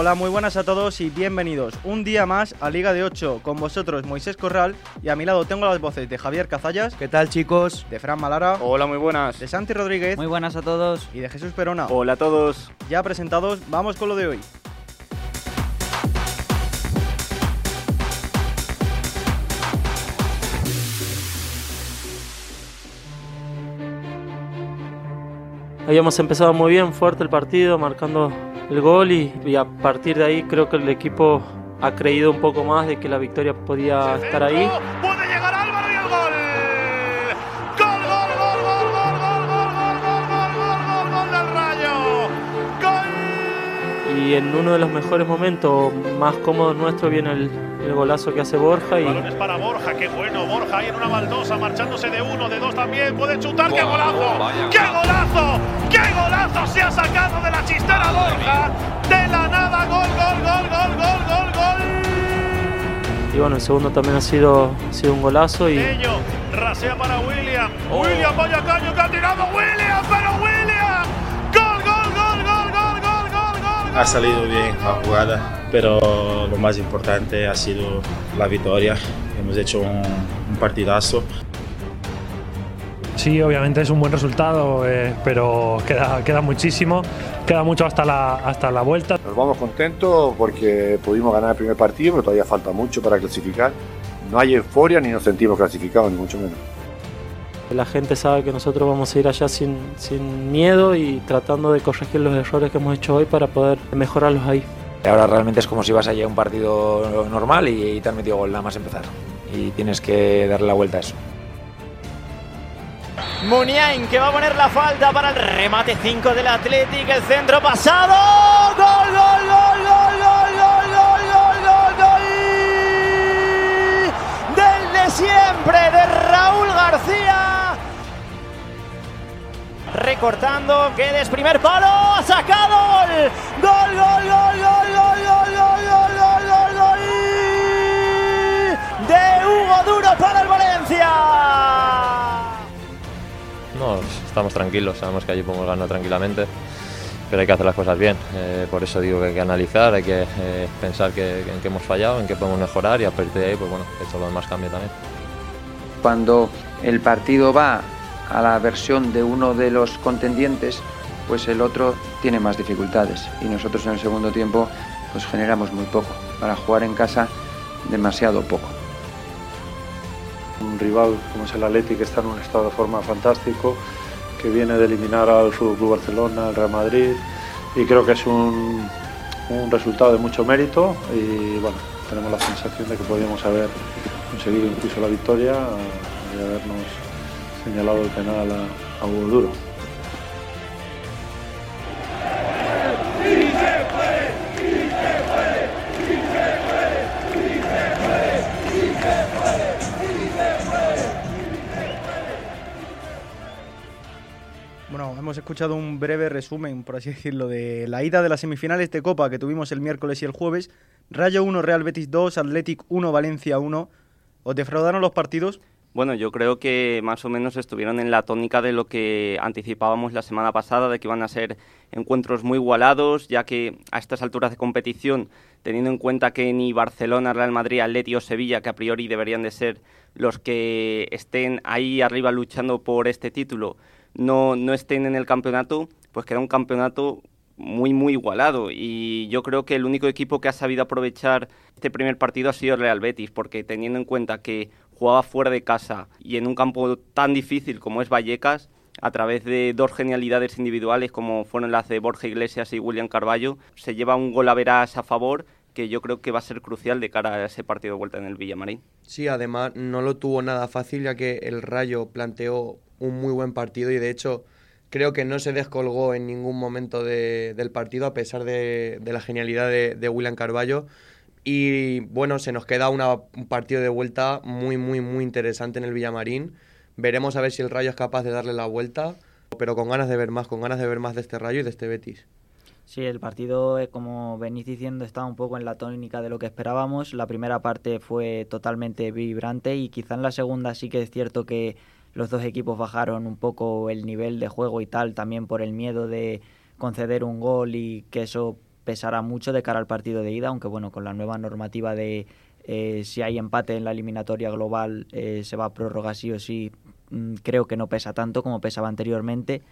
Hola, muy buenas a todos y bienvenidos un día más a Liga de 8 con vosotros Moisés Corral y a mi lado tengo las voces de Javier Cazallas. ¿Qué tal chicos? De Fran Malara. Hola, muy buenas. De Santi Rodríguez. Muy buenas a todos. Y de Jesús Perona. Hola a todos. Ya presentados, vamos con lo de hoy. Habíamos empezado muy bien, fuerte el partido, marcando el gol y, y, a partir de ahí creo que el equipo ha creído un poco más de que la victoria podía estar ahí. Puede llegar Álvaro y el gol. Gol, gol, gol, gol, gol, gol, gol, gol, gol, gol, gol, gol del Rayo. Gol. Y en uno de los mejores momentos, más cómodos nuestros, viene el, el golazo que hace Borja. Y... Balones para Borja, qué bueno. Borja ahí en una baldosa, marchándose de uno, de dos también. Puede chutar, qué golazo. ¡Qué golazo! ¡Qué golazo! Se ha sacado de la chistera Borja. De la nada, gol, gol, gol, gol, gol, gol, gol. Y bueno, el segundo también ha sido, ha sido un golazo. Y... Ello, rasea para William. Oh. William, vaya caño que ha tirado William, pero William. Gol, gol, gol, gol, gol, gol, gol, gol. Ha salido bien la jugada, pero lo más importante ha sido la victoria. Hemos hecho un, un partidazo. Sí, obviamente es un buen resultado, eh, pero queda, queda muchísimo, queda mucho hasta la, hasta la vuelta. Nos vamos contentos porque pudimos ganar el primer partido, pero todavía falta mucho para clasificar. No hay euforia ni nos sentimos clasificados, ni mucho menos. La gente sabe que nosotros vamos a ir allá sin, sin miedo y tratando de corregir los errores que hemos hecho hoy para poder mejorarlos ahí. Ahora realmente es como si vas allá a un partido normal y, y te han metido gol nada más empezar. Y tienes que darle la vuelta a eso. Muniain que va a poner la falta para el remate 5 del Athletic, el centro pasado. Gol, gol, gol, gol, gol, gol, gol, gol, gol, gol. Del de siempre, de Raúl García. Recortando, Guedes, primer palo, ha sacado gol. Gol, gol, gol, gol, gol, gol, gol, gol, gol, gol, gol. De Hugo Duro para el Valencia. No, estamos tranquilos, sabemos que allí podemos ganar tranquilamente, pero hay que hacer las cosas bien. Eh, por eso digo que hay que analizar, hay que eh, pensar que, en qué hemos fallado, en qué podemos mejorar y a partir de ahí, pues bueno, que todo lo demás cambie también. Cuando el partido va a la versión de uno de los contendientes, pues el otro tiene más dificultades. Y nosotros en el segundo tiempo pues generamos muy poco. Para jugar en casa, demasiado poco. Un rival como es el Atleti que está en un estado de forma fantástico, que viene de eliminar al FC Barcelona, al Real Madrid y creo que es un, un, resultado de mucho mérito. Y bueno, tenemos la sensación de que podríamos haber conseguido incluso la victoria y habernos señalado el penal a, a Duro. Bueno, hemos escuchado un breve resumen, por así decirlo, de la ida de las semifinales de Copa que tuvimos el miércoles y el jueves. Rayo 1, Real Betis 2, Athletic 1, Valencia 1. ¿Os defraudaron los partidos? Bueno, yo creo que más o menos estuvieron en la tónica de lo que anticipábamos la semana pasada, de que iban a ser encuentros muy igualados, ya que a estas alturas de competición, teniendo en cuenta que ni Barcelona, Real Madrid, Atleti o Sevilla, que a priori deberían de ser los que estén ahí arriba luchando por este título, no, no estén en el campeonato, pues queda un campeonato muy, muy igualado. Y yo creo que el único equipo que ha sabido aprovechar este primer partido ha sido Real Betis, porque teniendo en cuenta que jugaba fuera de casa y en un campo tan difícil como es Vallecas, a través de dos genialidades individuales como fueron las de Borja Iglesias y William Carballo, se lleva un gol a verás a favor que yo creo que va a ser crucial de cara a ese partido de vuelta en el Villamarín. Sí, además no lo tuvo nada fácil ya que el Rayo planteó un muy buen partido y de hecho creo que no se descolgó en ningún momento de, del partido a pesar de, de la genialidad de, de, William Carballo. Y bueno, se nos queda una, un partido de vuelta muy, muy, muy interesante en el Villamarín. Veremos a ver si el Rayo es capaz de darle la vuelta, pero con ganas de ver más, con ganas de ver más de este Rayo y de este Betis. Sí, el partido, como venís diciendo, estaba un poco en la tónica de lo que esperábamos. La primera parte fue totalmente vibrante y quizá en la segunda sí que es cierto que los dos equipos bajaron un poco el nivel de juego y tal, también por el miedo de conceder un gol y que eso pesará mucho de cara al partido de ida, aunque bueno, con la nueva normativa de eh, si hay empate en la eliminatoria global eh, se va a prórroga sí o sí, mm, creo que no pesa tanto como pesaba anteriormente,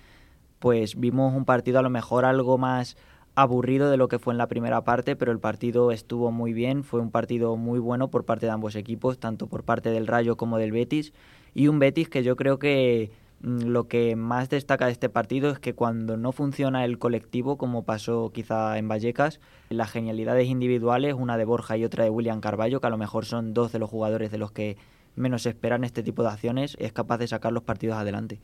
pues vimos un partido a lo mejor algo más aburrido de lo que fue en la primera parte, pero el partido estuvo muy bien, fue un partido muy bueno por parte de ambos equipos, tanto por parte del Rayo como del Betis, y un Betis que yo creo que lo que más destaca de este partido es que cuando no funciona el colectivo, como pasó quizá en Vallecas, las genialidades individuales, una de Borja y otra de William Carballo, que a lo mejor son dos de los jugadores de los que menos esperan este tipo de acciones, es capaz de sacar los partidos adelante.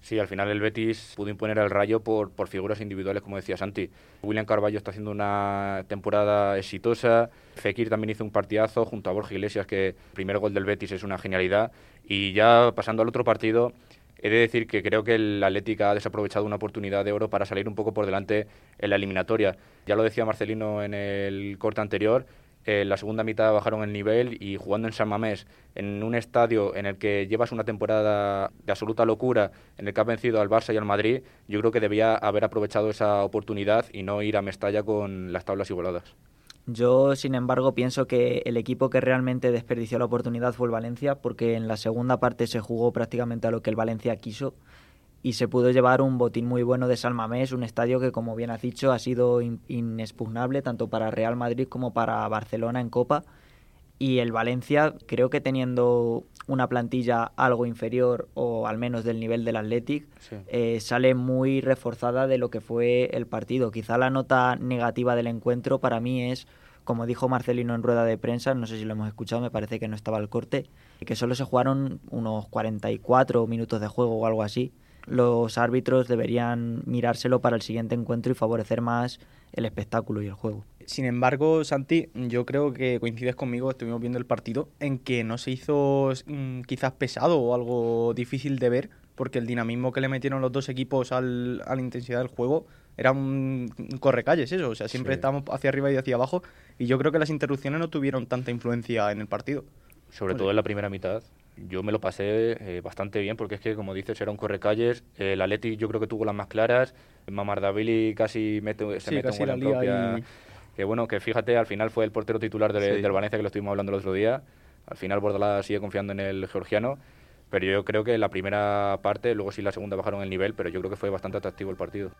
Sí, al final el Betis pudo imponer al Rayo por, por figuras individuales, como decía Santi. William Carballo está haciendo una temporada exitosa. Fekir también hizo un partidazo junto a Borja Iglesias, que el primer gol del Betis es una genialidad. Y ya pasando al otro partido, he de decir que creo que el Atlético ha desaprovechado una oportunidad de oro para salir un poco por delante en la eliminatoria. Ya lo decía Marcelino en el corte anterior, en la segunda mitad bajaron el nivel y jugando en San Mamés, en un estadio en el que llevas una temporada de absoluta locura, en el que has vencido al Barça y al Madrid, yo creo que debía haber aprovechado esa oportunidad y no ir a Mestalla con las tablas igualadas. Yo, sin embargo, pienso que el equipo que realmente desperdició la oportunidad fue el Valencia, porque en la segunda parte se jugó prácticamente a lo que el Valencia quiso y se pudo llevar un botín muy bueno de Salmamés, un estadio que, como bien has dicho, ha sido inexpugnable tanto para Real Madrid como para Barcelona en Copa. Y el Valencia, creo que teniendo una plantilla algo inferior o al menos del nivel del Athletic, eh, sale muy reforzada de lo que fue el partido. Quizá la nota negativa del encuentro para mí es, como dijo Marcelino en rueda de prensa, no sé si lo hemos escuchado, me parece que no estaba al corte, que solo se jugaron unos 44 minutos de juego o algo así los árbitros deberían mirárselo para el siguiente encuentro y favorecer más el espectáculo y el juego. Sin embargo, Santi, yo creo que coincides conmigo, estuvimos viendo el partido, en que no se hizo mm, quizás pesado o algo difícil de ver, porque el dinamismo que le metieron los dos equipos al, a la intensidad del juego era un correcalles eso, o sea, siempre estábamos hacia arriba y hacia abajo, y yo creo que las interrupciones no tuvieron tanta influencia en el partido. Sobre todo en la primera mitad, yo me lo pasé eh, bastante bien porque es que, como dices, era un correcalles. el Atleti yo creo que tuvo las más claras. Mamardavili casi mete, se mete en buena propia. Que bueno, que fíjate, al final fue el portero titular del Valencia que lo estuvimos hablando el otro día. Al final Bordalás sigue confiando en el georgiano. Pero yo creo que la primera parte, luego sí la segunda bajaron el nivel, pero yo creo que fue bastante atractivo el partido.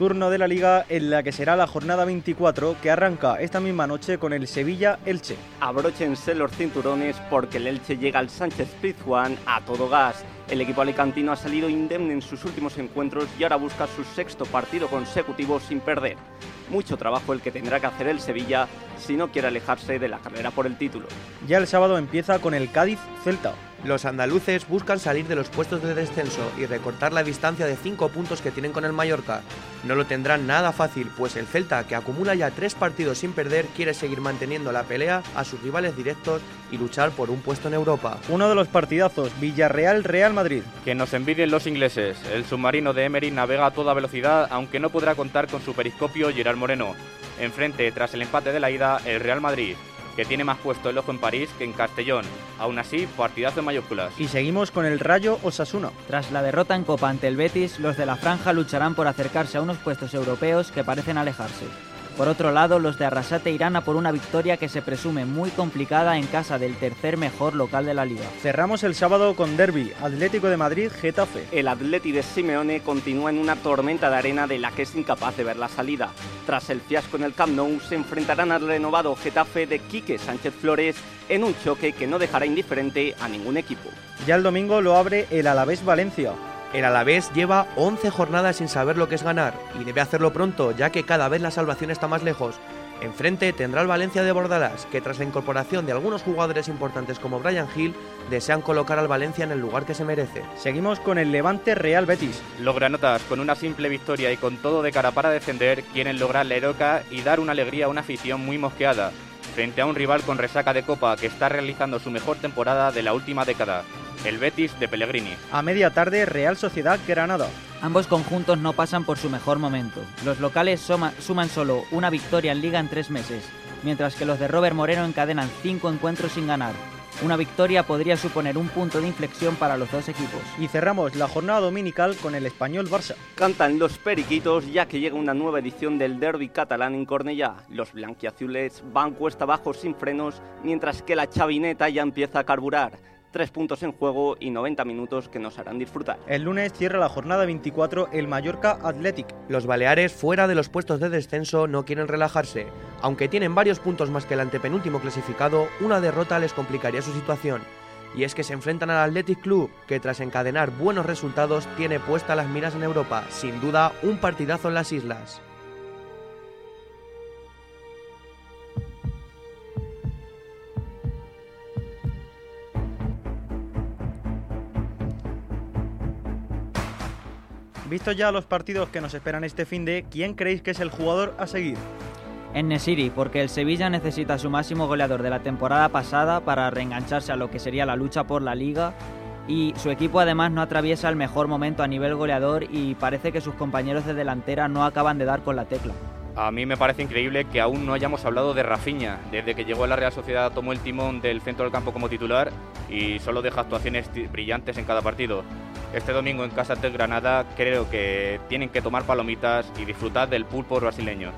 Turno de la liga en la que será la jornada 24 que arranca esta misma noche con el Sevilla-Elche. Abróchense los cinturones porque el Elche llega al Sánchez Pizjuán a todo gas. El equipo alicantino ha salido indemne en sus últimos encuentros y ahora busca su sexto partido consecutivo sin perder. Mucho trabajo el que tendrá que hacer el Sevilla si no quiere alejarse de la carrera por el título. Ya el sábado empieza con el Cádiz-Celta. Los andaluces buscan salir de los puestos de descenso y recortar la distancia de 5 puntos que tienen con el Mallorca. No lo tendrán nada fácil, pues el Celta, que acumula ya 3 partidos sin perder, quiere seguir manteniendo la pelea a sus rivales directos y luchar por un puesto en Europa. Uno de los partidazos, Villarreal-Real Madrid. Que nos envidien los ingleses. El submarino de Emery navega a toda velocidad, aunque no podrá contar con su periscopio Gerard Moreno. Enfrente, tras el empate de la ida, el Real Madrid que tiene más puesto el ojo en París que en Castellón. Aún así, partidazo en mayúsculas. Y seguimos con el Rayo Osasuna. Tras la derrota en Copa ante el Betis, los de la franja lucharán por acercarse a unos puestos europeos que parecen alejarse. Por otro lado, los de Arrasate irán a por una victoria que se presume muy complicada en casa del tercer mejor local de la liga. Cerramos el sábado con Derby, Atlético de Madrid, Getafe. El Atleti de Simeone continúa en una tormenta de arena de la que es incapaz de ver la salida. Tras el fiasco en el Camp Nou, se enfrentarán al renovado Getafe de Quique Sánchez Flores en un choque que no dejará indiferente a ningún equipo. Ya el domingo lo abre el Alavés Valencia. El Alavés lleva 11 jornadas sin saber lo que es ganar y debe hacerlo pronto ya que cada vez la salvación está más lejos. Enfrente tendrá el Valencia de Bordalás, que tras la incorporación de algunos jugadores importantes como Brian Hill, desean colocar al Valencia en el lugar que se merece. Seguimos con el Levante Real Betis. Los granotas, con una simple victoria y con todo de cara para defender, quieren lograr la heroica y dar una alegría a una afición muy mosqueada, frente a un rival con resaca de copa que está realizando su mejor temporada de la última década el Betis de Pellegrini. A media tarde, Real Sociedad Granada. Ambos conjuntos no pasan por su mejor momento. Los locales suman solo una victoria en liga en tres meses, mientras que los de Robert Moreno encadenan cinco encuentros sin ganar. Una victoria podría suponer un punto de inflexión para los dos equipos. Y cerramos la jornada dominical con el español Barça. Cantan los periquitos ya que llega una nueva edición del derby catalán en Cornellá. Los blanquiazules van cuesta abajo sin frenos, mientras que la chavineta ya empieza a carburar. Tres puntos en juego y 90 minutos que nos harán disfrutar. El lunes cierra la jornada 24 el Mallorca Athletic. Los Baleares, fuera de los puestos de descenso, no quieren relajarse. Aunque tienen varios puntos más que el antepenúltimo clasificado, una derrota les complicaría su situación. Y es que se enfrentan al Athletic Club, que tras encadenar buenos resultados tiene puesta las miras en Europa. Sin duda, un partidazo en las islas. Visto ya los partidos que nos esperan este fin de, ¿quién creéis que es el jugador a seguir? En Nesiri, porque el Sevilla necesita su máximo goleador de la temporada pasada para reengancharse a lo que sería la lucha por la liga y su equipo además no atraviesa el mejor momento a nivel goleador y parece que sus compañeros de delantera no acaban de dar con la tecla. A mí me parece increíble que aún no hayamos hablado de Rafinha. Desde que llegó a la Real Sociedad tomó el timón del centro del campo como titular y solo deja actuaciones brillantes en cada partido. Este domingo en casa del Granada creo que tienen que tomar palomitas y disfrutar del pulpo brasileño.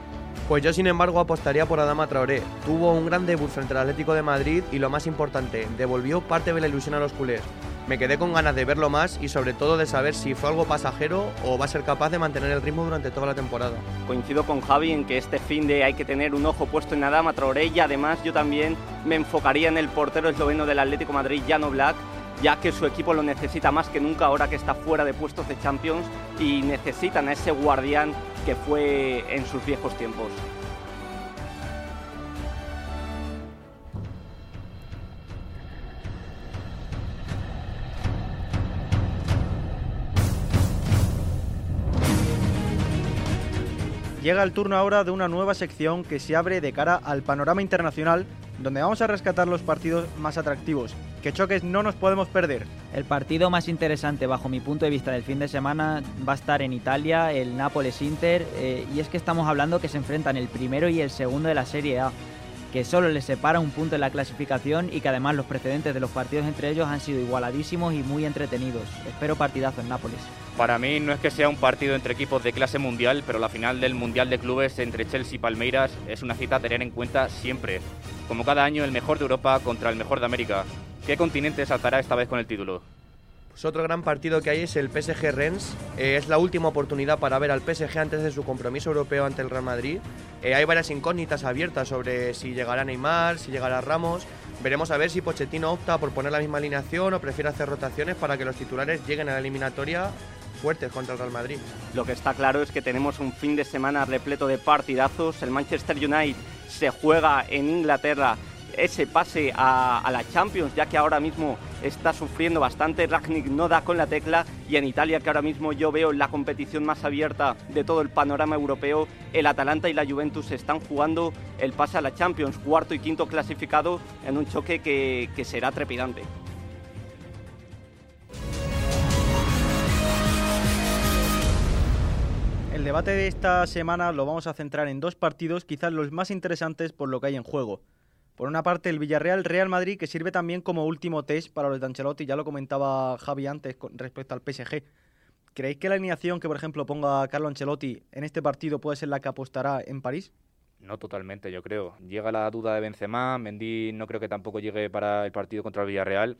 Pues yo sin embargo apostaría por Adama Traoré. Tuvo un gran debut frente al Atlético de Madrid y lo más importante, devolvió parte de la ilusión a los culés. Me quedé con ganas de verlo más y sobre todo de saber si fue algo pasajero o va a ser capaz de mantener el ritmo durante toda la temporada. Coincido con Javi en que este fin de hay que tener un ojo puesto en Adama Traoré y además yo también me enfocaría en el portero esloveno del Atlético de Madrid, Jano Black, ya que su equipo lo necesita más que nunca ahora que está fuera de puestos de Champions y necesitan a ese guardián que fue en sus viejos tiempos. Llega el turno ahora de una nueva sección que se abre de cara al panorama internacional, donde vamos a rescatar los partidos más atractivos. Que choques no nos podemos perder. El partido más interesante bajo mi punto de vista del fin de semana va a estar en Italia, el Nápoles-Inter, eh, y es que estamos hablando que se enfrentan el primero y el segundo de la Serie A que solo les separa un punto en la clasificación y que además los precedentes de los partidos entre ellos han sido igualadísimos y muy entretenidos. Espero partidazo en Nápoles. Para mí no es que sea un partido entre equipos de clase mundial, pero la final del Mundial de Clubes entre Chelsea y Palmeiras es una cita a tener en cuenta siempre. Como cada año, el mejor de Europa contra el mejor de América. ¿Qué continente saltará esta vez con el título? Pues otro gran partido que hay es el PSG Rennes. Eh, es la última oportunidad para ver al PSG antes de su compromiso europeo ante el Real Madrid. Eh, hay varias incógnitas abiertas sobre si llegará Neymar, si llegará Ramos. Veremos a ver si Pochettino opta por poner la misma alineación o prefiere hacer rotaciones para que los titulares lleguen a la eliminatoria fuertes contra el Real Madrid. Lo que está claro es que tenemos un fin de semana repleto de partidazos. El Manchester United se juega en Inglaterra ese pase a, la Champions, ya que ahora mismo está sufriendo bastante. Ragnick no da con la tecla y en Italia, que ahora mismo yo veo la competición más abierta de todo el panorama europeo, el Atalanta y la Juventus están jugando el pase a la Champions, cuarto y quinto clasificado en un choque que, que será trepidante. El debate de esta semana lo vamos a centrar en dos partidos, quizás los más interesantes por lo que hay en juego. Por una parte, el Villarreal-Real Madrid, que sirve también como último test para los de Ancelotti, ya lo comentaba Javi antes con respecto al PSG. ¿Creéis que la alineación que, por ejemplo, ponga Carlo Ancelotti en este partido puede ser la que apostará en París? No totalmente, yo creo. Llega la duda de Benzema, Mendy no creo que tampoco llegue para el partido contra el Villarreal.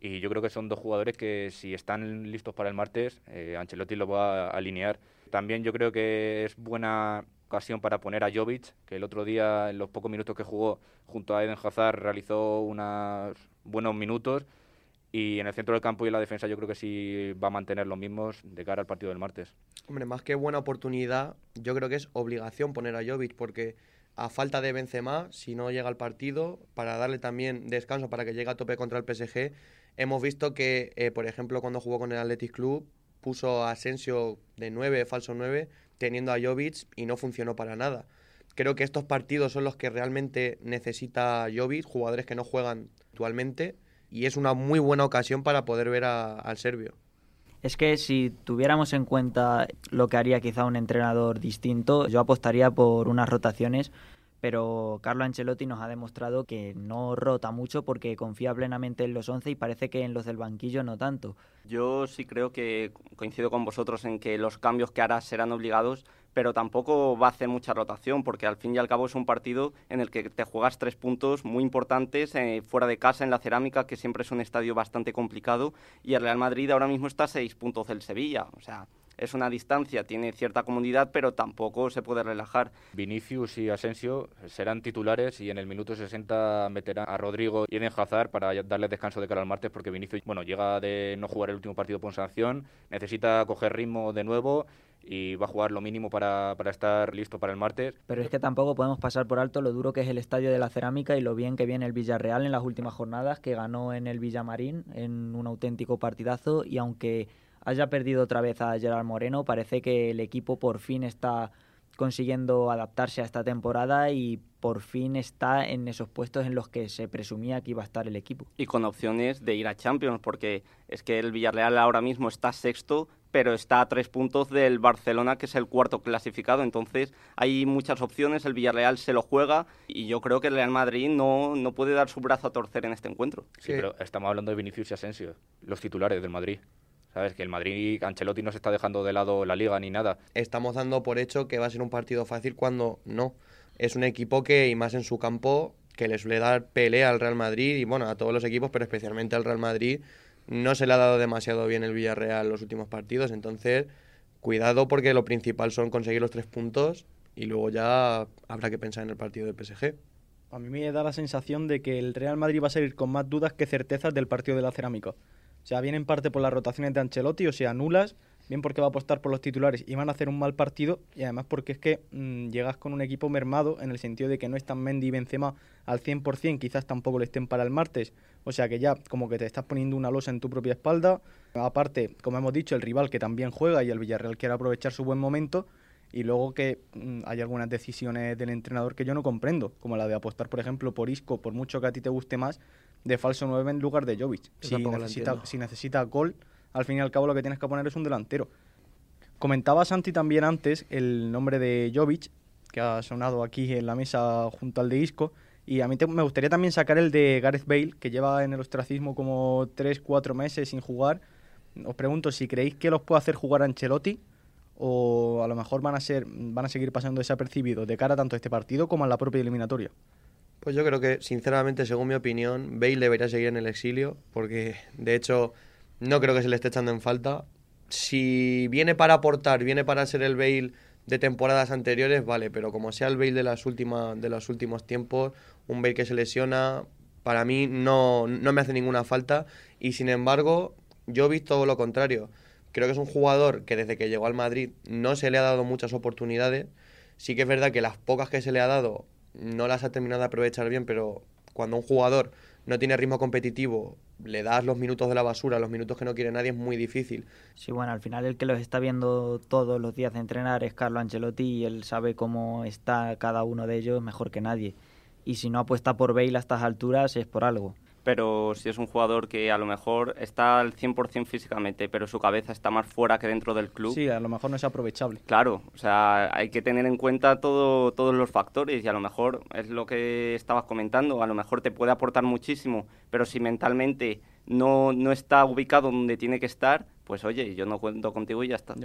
Y yo creo que son dos jugadores que si están listos para el martes, eh, Ancelotti lo va a alinear. También yo creo que es buena ocasión para poner a Jovic, que el otro día, en los pocos minutos que jugó junto a Eden Hazard, realizó unos buenos minutos. Y en el centro del campo y en la defensa yo creo que sí va a mantener los mismos de cara al partido del martes. Hombre, más que buena oportunidad, yo creo que es obligación poner a Jovic porque a falta de Benzema, si no llega al partido, para darle también descanso para que llegue a tope contra el PSG, hemos visto que, eh, por ejemplo, cuando jugó con el Athletic Club, puso a Asensio de 9, falso 9, teniendo a Jovic y no funcionó para nada. Creo que estos partidos son los que realmente necesita Jovic, jugadores que no juegan actualmente, y es una muy buena ocasión para poder ver al serbio. Es que si tuviéramos en cuenta lo que haría quizá un entrenador distinto, yo apostaría por unas rotaciones pero Carlo Ancelotti nos ha demostrado que no rota mucho porque confía plenamente en los 11 y parece que en los del banquillo no tanto. Yo sí creo que coincido con vosotros en que los cambios que hará serán obligados, pero tampoco va a hacer mucha rotación porque al fin y al cabo es un partido en el que te juegas tres puntos muy importantes eh, fuera de casa en la cerámica, que siempre es un estadio bastante complicado, y el Real Madrid ahora mismo está a seis puntos del Sevilla. O sea, es una distancia, tiene cierta comunidad, pero tampoco se puede relajar. Vinicius y Asensio serán titulares y en el minuto 60 meterán a Rodrigo y Eden Hazard para darle descanso de cara al martes porque Vinicius, bueno, llega de no jugar el último partido por sanción, necesita coger ritmo de nuevo y va a jugar lo mínimo para, para, estar listo para el martes. Pero es que tampoco podemos pasar por alto lo duro que es el estadio de la Cerámica y lo bien que viene el Villarreal en las últimas jornadas, que ganó en el Villamarín en un auténtico partidazo y aunque haya perdido otra vez a Gerard Moreno. Parece que el equipo por fin está consiguiendo adaptarse a esta temporada y por fin está en esos puestos en los que se presumía que iba a estar el equipo. Y con opciones de ir a Champions, porque es que el Villarreal ahora mismo está sexto, pero está a tres puntos del Barcelona, que es el cuarto clasificado. Entonces hay muchas opciones, el Villarreal se lo juega y yo creo que el Real Madrid no, no puede dar su brazo a torcer en este encuentro. Sí, pero estamos hablando de Vinicius y Asensio, los titulares del Madrid. ¿Sabes? Que el Madrid, Ancelotti no se está dejando de lado la liga ni nada. Estamos dando por hecho que va a ser un partido fácil cuando no. Es un equipo que, y más en su campo, que le suele dar pelea al Real Madrid y bueno, a todos los equipos, pero especialmente al Real Madrid. No se le ha dado demasiado bien el Villarreal los últimos partidos, entonces cuidado porque lo principal son conseguir los tres puntos y luego ya habrá que pensar en el partido de PSG. A mí me da la sensación de que el Real Madrid va a salir con más dudas que certezas del partido de la cerámica. O sea, bien en parte por las rotaciones de Ancelotti, o sea, nulas, bien porque va a apostar por los titulares y van a hacer un mal partido, y además porque es que mm, llegas con un equipo mermado en el sentido de que no están Mendy y Benzema al 100%, quizás tampoco le estén para el martes, o sea que ya como que te estás poniendo una losa en tu propia espalda. Aparte, como hemos dicho, el rival que también juega y el Villarreal quiere aprovechar su buen momento, y luego que mm, hay algunas decisiones del entrenador que yo no comprendo, como la de apostar, por ejemplo, por Isco, por mucho que a ti te guste más, de falso 9 en lugar de Jovic. Si necesita, si necesita gol, al fin y al cabo lo que tienes que poner es un delantero. Comentaba Santi también antes el nombre de Jovic, que ha sonado aquí en la mesa junto al de Isco, y a mí me gustaría también sacar el de Gareth Bale, que lleva en el ostracismo como 3-4 meses sin jugar. Os pregunto si creéis que los puede hacer jugar Ancelotti o a lo mejor van a ser van a seguir pasando desapercibidos de cara tanto a este partido como a la propia eliminatoria. Pues yo creo que, sinceramente, según mi opinión, Bale debería seguir en el exilio, porque de hecho no creo que se le esté echando en falta. Si viene para aportar, viene para ser el Bale de temporadas anteriores, vale, pero como sea el Bale de, las últimas, de los últimos tiempos, un Bale que se lesiona, para mí no, no me hace ninguna falta. Y sin embargo, yo he visto lo contrario. Creo que es un jugador que desde que llegó al Madrid no se le ha dado muchas oportunidades. Sí que es verdad que las pocas que se le ha dado no las ha terminado de aprovechar bien, pero cuando un jugador no tiene ritmo competitivo, le das los minutos de la basura, los minutos que no quiere nadie, es muy difícil. Sí, bueno, al final el que los está viendo todos los días de entrenar es Carlo Ancelotti y él sabe cómo está cada uno de ellos mejor que nadie. Y si no apuesta por Bale a estas alturas es por algo pero si es un jugador que a lo mejor está al 100% físicamente, pero su cabeza está más fuera que dentro del club. Sí, a lo mejor no es aprovechable. Claro, o sea, hay que tener en cuenta todo, todos los factores y a lo mejor es lo que estabas comentando, a lo mejor te puede aportar muchísimo, pero si mentalmente no, no está ubicado donde tiene que estar, pues oye, yo no cuento contigo y ya está.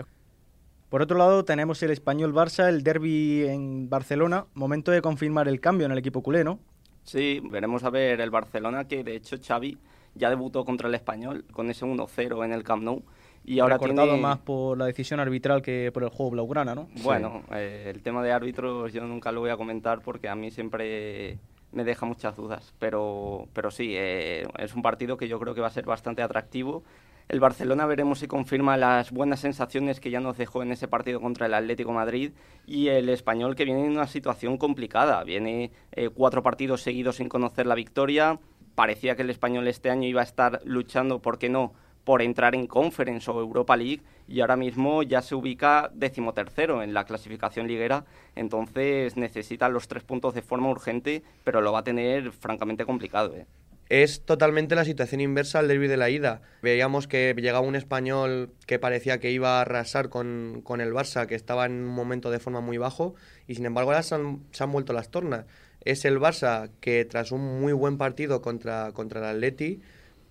Por otro lado, tenemos el español Barça, el derby en Barcelona, momento de confirmar el cambio en el equipo culé, ¿no? Sí, veremos a ver el Barcelona, que de hecho Xavi ya debutó contra el Español con ese 1-0 en el Camp Nou. Y ahora tiene... más por la decisión arbitral que por el juego blaugrana, ¿no? Bueno, eh, el tema de árbitros yo nunca lo voy a comentar porque a mí siempre me deja muchas dudas. Pero, pero sí, eh, es un partido que yo creo que va a ser bastante atractivo el Barcelona veremos si confirma las buenas sensaciones que ya nos dejó en ese partido contra el Atlético Madrid y el español que viene en una situación complicada. Viene eh, cuatro partidos seguidos sin conocer la victoria. Parecía que el español este año iba a estar luchando, ¿por qué no?, por entrar en Conference o Europa League y ahora mismo ya se ubica decimotercero en la clasificación liguera, entonces necesita los tres puntos de forma urgente, pero lo va a tener francamente complicado. ¿eh? Es totalmente la situación inversa al derby de la ida. Veíamos que llegaba un español que parecía que iba a arrasar con, con el Barça, que estaba en un momento de forma muy bajo, y sin embargo ahora se han, se han vuelto las tornas. Es el Barça que tras un muy buen partido contra, contra el Atleti,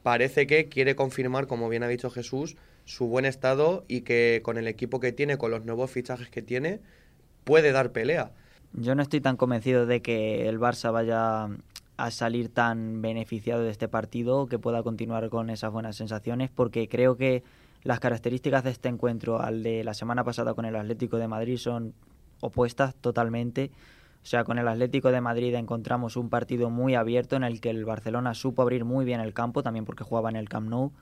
parece que quiere confirmar, como bien ha dicho Jesús, su buen estado y que con el equipo que tiene, con los nuevos fichajes que tiene, puede dar pelea. Yo no estoy tan convencido de que el Barça vaya a salir tan beneficiado de este partido, que pueda continuar con esas buenas sensaciones, porque creo que las características de este encuentro al de la semana pasada con el Atlético de Madrid son opuestas totalmente. O sea, con el Atlético de Madrid encontramos un partido muy abierto en el que el Barcelona supo abrir muy bien el campo, también porque jugaba en el Camp Nou.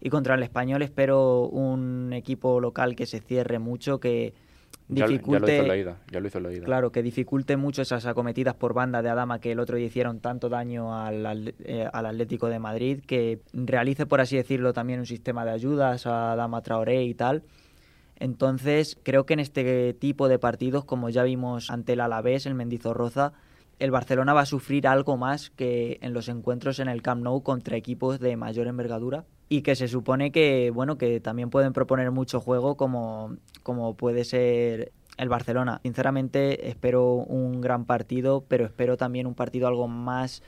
Y contra el Español espero un equipo local que se cierre mucho, que dificulte, ya, lo hizo la ida, ya lo hizo la ida. Claro, que dificulte mucho esas acometidas por banda de Adama que el otro día hicieron tanto daño al, eh, al, Atlético de Madrid, que realice, por así decirlo, también un sistema de ayudas a Adama Traoré y tal. Entonces, creo que en este tipo de partidos, como ya vimos ante el Alavés, el Mendizorroza, el Barcelona va a sufrir algo más que en los encuentros en el Camp Nou contra equipos de mayor envergadura y que se supone que bueno que también pueden proponer mucho juego como, como puede ser el Barcelona. Sinceramente espero un gran partido, pero espero también un partido algo más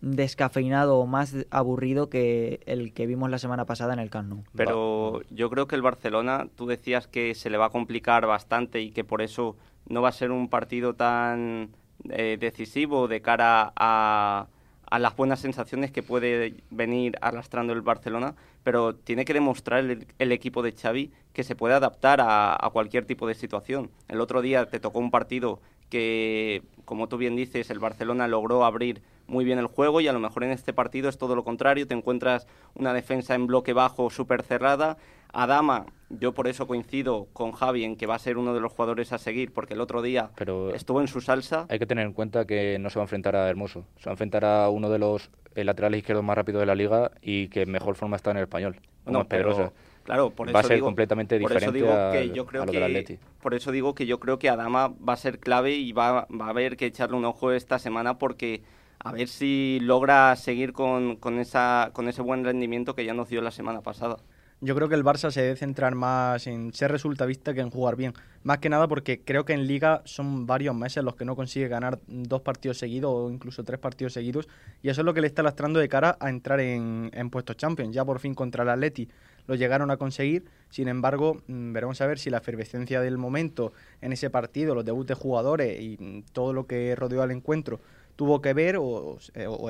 descafeinado o más aburrido que el que vimos la semana pasada en el Camp Nou. Pero yo creo que el Barcelona, tú decías que se le va a complicar bastante y que por eso no va a ser un partido tan eh, decisivo de cara a, a, las buenas sensaciones que puede venir arrastrando el Barcelona, pero tiene que demostrar el, equipo de Xavi que se puede adaptar a, a, cualquier tipo de situación. El otro día te tocó un partido que, como tú bien dices, el Barcelona logró abrir muy bien el juego y a lo mejor en este partido es todo lo contrario, te encuentras una defensa en bloque bajo súper cerrada. Adama, yo por eso coincido con Javi en que va a ser uno de los jugadores a seguir, porque el otro día estuvo en su salsa. Hay que tener en cuenta que no se va a enfrentar a Hermoso, se va a enfrentar a uno de los laterales izquierdos más rápidos de la liga y que mejor forma está en el español, como Pedrosa. Claro, por eso va a ser digo, completamente diferente que yo creo que, Por eso digo que yo creo que Adama va a ser clave y va, va a haber que echarle un ojo esta semana porque a ver si logra seguir con, con, esa, con ese buen rendimiento que ya nos dio la semana pasada. Yo creo que el Barça se debe centrar más en ser resultavista que en jugar bien. Más que nada porque creo que en Liga son varios meses los que no consigue ganar dos partidos seguidos o incluso tres partidos seguidos. Y eso es lo que le está lastrando de cara a entrar en, puestos Champions. Ya por fin contra el Atleti lo llegaron a conseguir. Sin embargo, mm, veremos a ver si la efervescencia del momento en ese partido, los debuts de jugadores y mm, todo lo que rodeó al encuentro tuvo que ver o,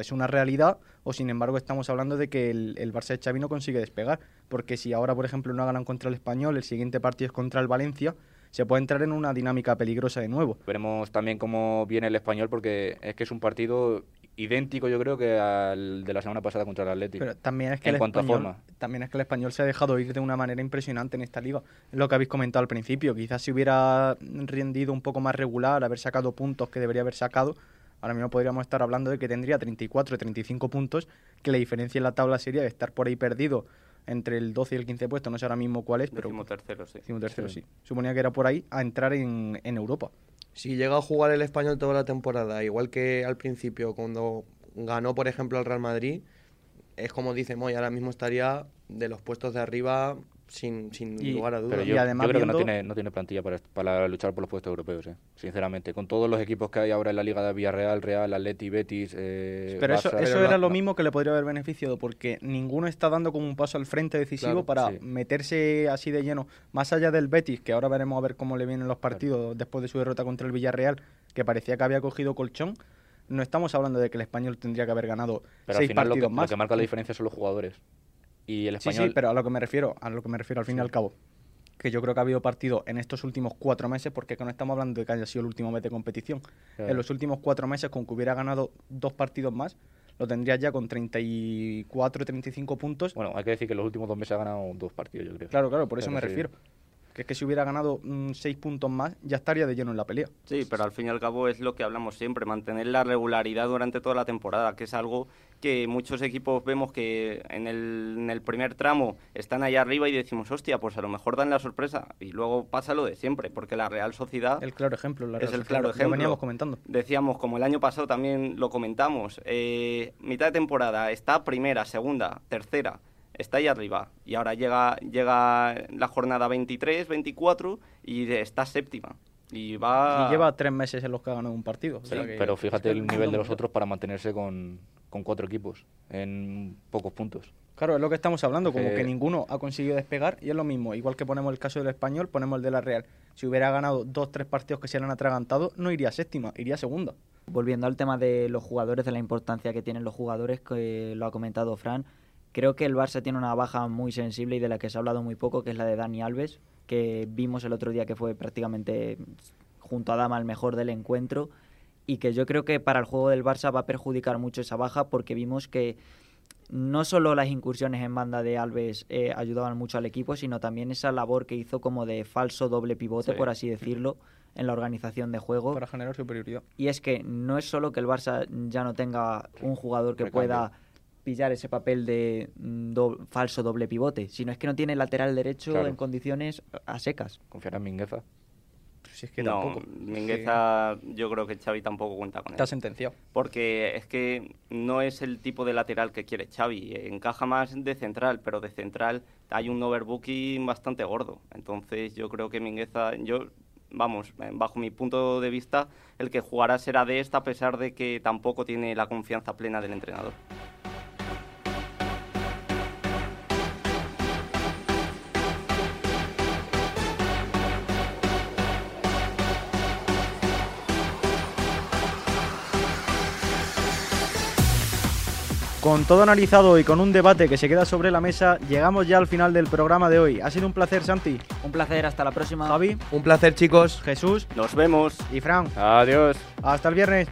es una realidad o sin embargo estamos hablando de que el, el, Barça de Xavi no consigue despegar porque si ahora por ejemplo no ganan contra el Español el siguiente partido es contra el Valencia se puede entrar en una dinámica peligrosa de nuevo. Veremos también cómo viene el español porque es que es un partido idéntico yo creo que al de la semana pasada contra el Atlético. Pero también es que el español, también es que el español se ha dejado ir de una manera impresionante en esta liga. Es lo que habéis comentado al principio, quizás si hubiera rendido un poco más regular, haber sacado puntos que debería haber sacado, ahora mismo podríamos estar hablando de que tendría 34 o 35 puntos, que la diferencia en la tabla sería de estar por ahí perdido entre el 12 y el 15 puesto, no sé ahora mismo cuál es, pero... tercero, sí. tercero, sí. Suponía que era por ahí a entrar en, en Europa. Si llega a jugar el español toda la temporada, igual que al principio, cuando ganó, por ejemplo, al Real Madrid, es como dice Moy, ahora mismo estaría de los puestos de arriba sin, sin lugar a dudas. yo, yo, creo que no tiene, no tiene plantilla para, para luchar por los puestos europeos, eh, sinceramente. Con todos los equipos que hay ahora en la Liga de Villarreal, Real, Atleti, Betis. Eh, pero eso, eso era lo mismo que le podría haber beneficiado, porque ninguno está dando como un paso al frente decisivo para meterse así de lleno, más allá del Betis, que ahora veremos a ver cómo le vienen los partidos después de su derrota contra el Villarreal, que parecía que había cogido colchón. No estamos hablando de que el español tendría que haber ganado seis partidos más. Lo que marca la diferencia son los jugadores y el español... Sí, sí, pero a lo que me refiero, a lo que me refiero al fin y al cabo, que yo creo que ha habido partido en estos últimos cuatro meses, porque no estamos hablando de que haya sido el último mes de competición. En los últimos cuatro meses, con que hubiera ganado dos partidos más, lo tendría ya con 34, 35 puntos. Bueno, hay que decir que en los últimos dos meses ha ganado dos partidos, yo creo. Claro, claro, por eso me refiero. Que es que si hubiera ganado mm, seis puntos más, ya estaría de lleno en la pelea. Sí, pero al fin y al cabo es lo que hablamos siempre, mantener la regularidad durante toda la temporada, que es algo que muchos equipos vemos que en el, en el primer tramo están allá arriba y decimos, hostia, pues a lo mejor dan la sorpresa. Y luego pasa lo de siempre, porque la Real Sociedad... El claro ejemplo, la Real es el Sociedad, claro lo ejemplo. veníamos comentando. Decíamos, como el año pasado también lo comentamos, eh, mitad de temporada está primera, segunda, tercera, está ahí arriba. Y ahora llega, llega la jornada 23, 24 y está séptima. Y va... Y lleva tres meses en los que ha ganado un partido. o sea Pero, que- pero fíjate es que el nivel de los otros para mantenerse con, con cuatro equipos en pocos puntos. Claro, es lo que estamos hablando, como Eh, que ninguno ha conseguido despegar y es lo mismo. Igual que ponemos el caso del español, ponemos el de la Real. Si hubiera ganado dos, tres partidos que se le han atragantado, no iría séptima, iría segunda. Volviendo al tema de los jugadores, de la importancia que tienen los jugadores, que lo ha comentado Fran, creo que el Barça tiene una baja muy sensible y de la que se ha hablado muy poco, que es la de Dani Alves, que vimos el otro día que fue prácticamente junto a Dama el mejor del encuentro y que yo creo que para el juego del Barça va a perjudicar mucho esa baja porque vimos que no solo las incursiones en banda de Alves eh, ayudaban mucho al equipo, sino también esa labor que hizo como de falso doble pivote, Sí. por así decirlo, en la organización de juego. Para generar superioridad. Y es que no es solo que el Barça ya no tenga un jugador que Recambio. pueda pillar ese papel de mm, do- falso doble pivote, sino es que no tiene lateral derecho Claro. en condiciones a secas. Confiar en Mingueza. Si es que no, tampoco. Mingueza, yo creo que Xavi tampoco cuenta con él. Está sentenciado. Porque es que no es el tipo de lateral que quiere Xavi. Encaja más de central, pero de central hay un overbooking bastante gordo. Entonces yo creo que Mingueza, yo, vamos, bajo mi punto de vista, el que jugará será de esta a pesar de que tampoco tiene la confianza plena del entrenador. Todo analizado y con un debate que se queda sobre la mesa, llegamos ya al final del programa de hoy. Ha sido un placer, Santi. Un placer, hasta la próxima. Javi. Un placer, chicos. Jesús. Nos vemos. Y Fran. Adiós. Hasta el viernes.